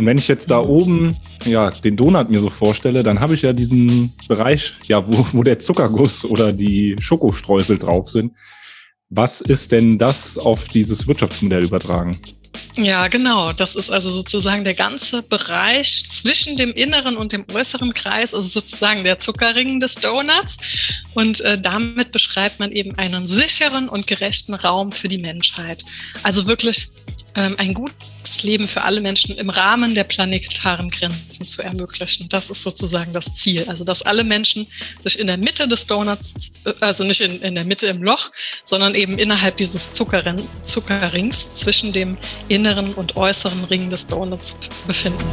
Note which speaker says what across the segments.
Speaker 1: Und wenn ich jetzt da oben ja, den Donut mir so vorstelle, dann habe ich ja diesen Bereich, ja, wo, wo der Zuckerguss oder die Schokostreusel drauf sind. Was ist denn das auf dieses Wirtschaftsmodell übertragen?
Speaker 2: Ja, genau. Das ist also sozusagen der ganze Bereich zwischen dem inneren und dem äußeren Kreis, also sozusagen der Zuckerring des Donuts. Und äh, damit beschreibt man eben einen sicheren und gerechten Raum für die Menschheit. Also wirklich ähm, ein Leben für alle Menschen im Rahmen der planetaren Grenzen zu ermöglichen. Das ist sozusagen das Ziel. Also, dass alle Menschen sich in der Mitte des Donuts, äh, also nicht in, in der Mitte im Loch, sondern eben innerhalb dieses Zuckerring, Zuckerrings zwischen dem inneren und äußeren Ring des Donuts befinden.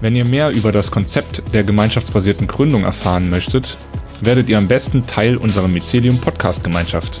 Speaker 1: Wenn ihr mehr über das Konzept der gemeinschaftsbasierten Gründung erfahren möchtet, werdet ihr am besten Teil unserer Mycelium Podcast Gemeinschaft.